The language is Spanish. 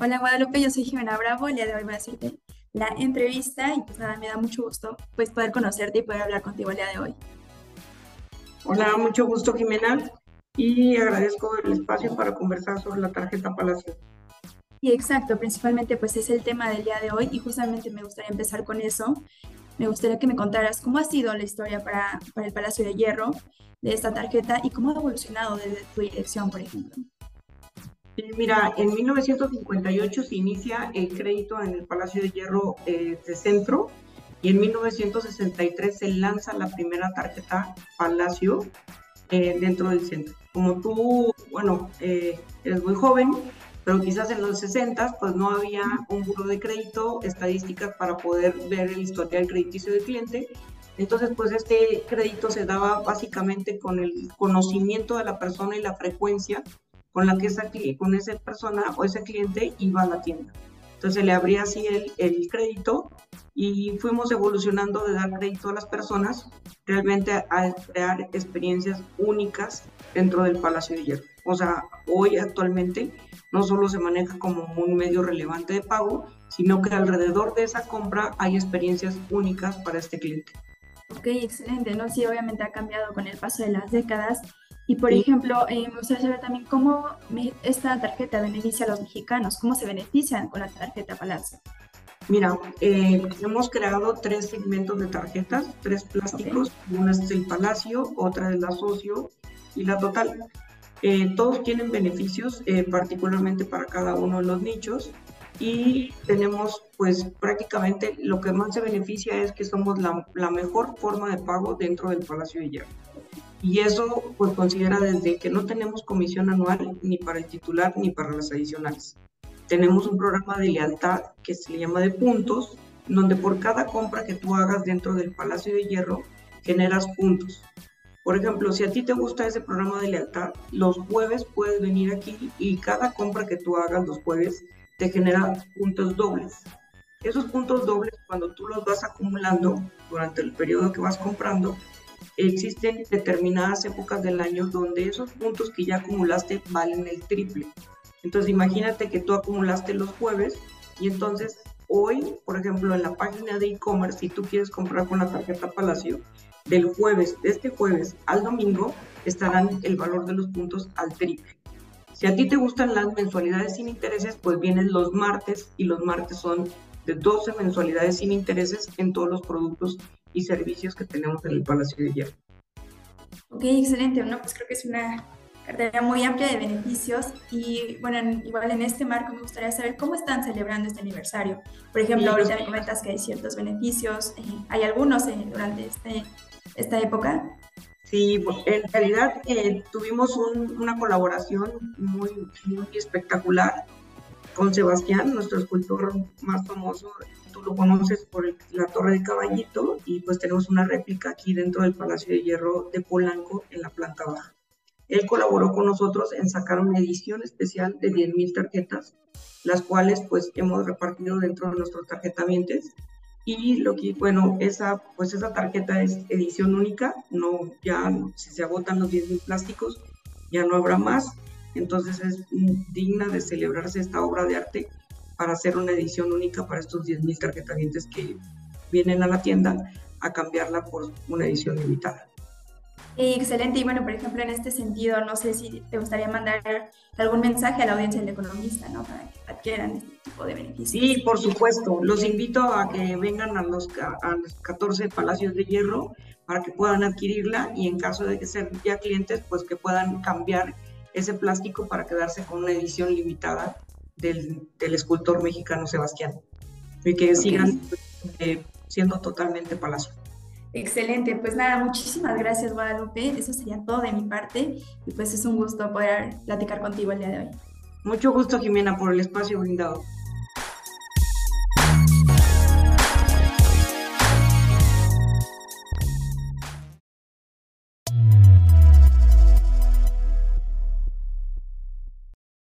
Hola Guadalupe, yo soy Jimena Bravo, el día de hoy voy a hacerte la entrevista y pues nada, me da mucho gusto pues poder conocerte y poder hablar contigo el día de hoy. Hola, mucho gusto Jimena y agradezco el espacio para conversar sobre la tarjeta Palacio. Y exacto, principalmente pues es el tema del día de hoy y justamente me gustaría empezar con eso. Me gustaría que me contaras cómo ha sido la historia para, para el Palacio de Hierro de esta tarjeta y cómo ha evolucionado desde tu dirección, por ejemplo. Mira, en 1958 se inicia el crédito en el Palacio de Hierro eh, de Centro y en 1963 se lanza la primera tarjeta Palacio eh, dentro del centro. Como tú, bueno, eh, eres muy joven, pero quizás en los 60 pues no había un buro de crédito, estadísticas para poder ver el historial crediticio del cliente. Entonces, pues este crédito se daba básicamente con el conocimiento de la persona y la frecuencia con la que esa, con esa persona o ese cliente iba a la tienda. Entonces le abría así el, el, crédito y fuimos evolucionando de dar crédito a las personas realmente a crear experiencias únicas dentro del Palacio de Hierro. O sea, hoy actualmente no solo se maneja como un medio relevante de pago, sino que alrededor de esa compra hay experiencias únicas para este cliente. Ok, excelente, ¿no? Sí, obviamente ha cambiado con el paso de las décadas y por ejemplo, eh, me gustaría saber también cómo esta tarjeta beneficia a los mexicanos, cómo se benefician con la tarjeta Palacio. Mira, eh, hemos creado tres segmentos de tarjetas, tres plásticos. Una es el Palacio, otra es la Socio y la Total. Eh, todos tienen beneficios, particularmente para cada uno de los nichos. Y tenemos, pues prácticamente lo que más se beneficia es que somos la, la mejor forma de pago dentro del Palacio de Hierro. Y eso pues considera desde que no tenemos comisión anual ni para el titular ni para las adicionales. Tenemos un programa de lealtad que se le llama de puntos, donde por cada compra que tú hagas dentro del Palacio de Hierro generas puntos. Por ejemplo, si a ti te gusta ese programa de lealtad, los jueves puedes venir aquí y cada compra que tú hagas los jueves te genera puntos dobles. Esos puntos dobles, cuando tú los vas acumulando durante el periodo que vas comprando, existen determinadas épocas del año donde esos puntos que ya acumulaste valen el triple. Entonces imagínate que tú acumulaste los jueves y entonces hoy, por ejemplo, en la página de e-commerce, si tú quieres comprar con la tarjeta Palacio, del jueves, de este jueves al domingo, estarán el valor de los puntos al triple. Si a ti te gustan las mensualidades sin intereses, pues vienen los martes y los martes son de 12 mensualidades sin intereses en todos los productos y servicios que tenemos en el Palacio de Hierro. Ok, excelente. Bueno, pues creo que es una cartera muy amplia de beneficios y bueno, igual en este marco me gustaría saber cómo están celebrando este aniversario. Por ejemplo, ahorita me comentas que hay ciertos beneficios, eh, ¿hay algunos eh, durante este, esta época? Sí, en realidad eh, tuvimos una colaboración muy, muy espectacular con Sebastián, nuestro escultor más famoso tú lo conoces por la Torre de Caballito y pues tenemos una réplica aquí dentro del Palacio de Hierro de Polanco en la planta baja. Él colaboró con nosotros en sacar una edición especial de 10.000 tarjetas, las cuales pues hemos repartido dentro de nuestros tarjetamientos y lo que, bueno, esa, pues esa tarjeta es edición única, no, ya si se agotan los 10.000 plásticos, ya no habrá más, entonces es digna de celebrarse esta obra de arte para hacer una edición única para estos 10.000 tarjetavientes que vienen a la tienda a cambiarla por una edición limitada. Excelente. Y bueno, por ejemplo, en este sentido, no sé si te gustaría mandar algún mensaje a la audiencia del economista, ¿no? Para que adquieran este tipo de beneficios. Sí, por supuesto. Los invito a que vengan a los, a los 14 Palacios de Hierro para que puedan adquirirla y en caso de que sean ya clientes, pues que puedan cambiar ese plástico para quedarse con una edición limitada del, escultor mexicano Sebastián y que sigan eh, siendo totalmente palacio. Excelente, pues nada, muchísimas gracias Guadalupe, eso sería todo de mi parte y pues es un gusto poder platicar contigo el día de hoy. Mucho gusto Jimena por el espacio brindado.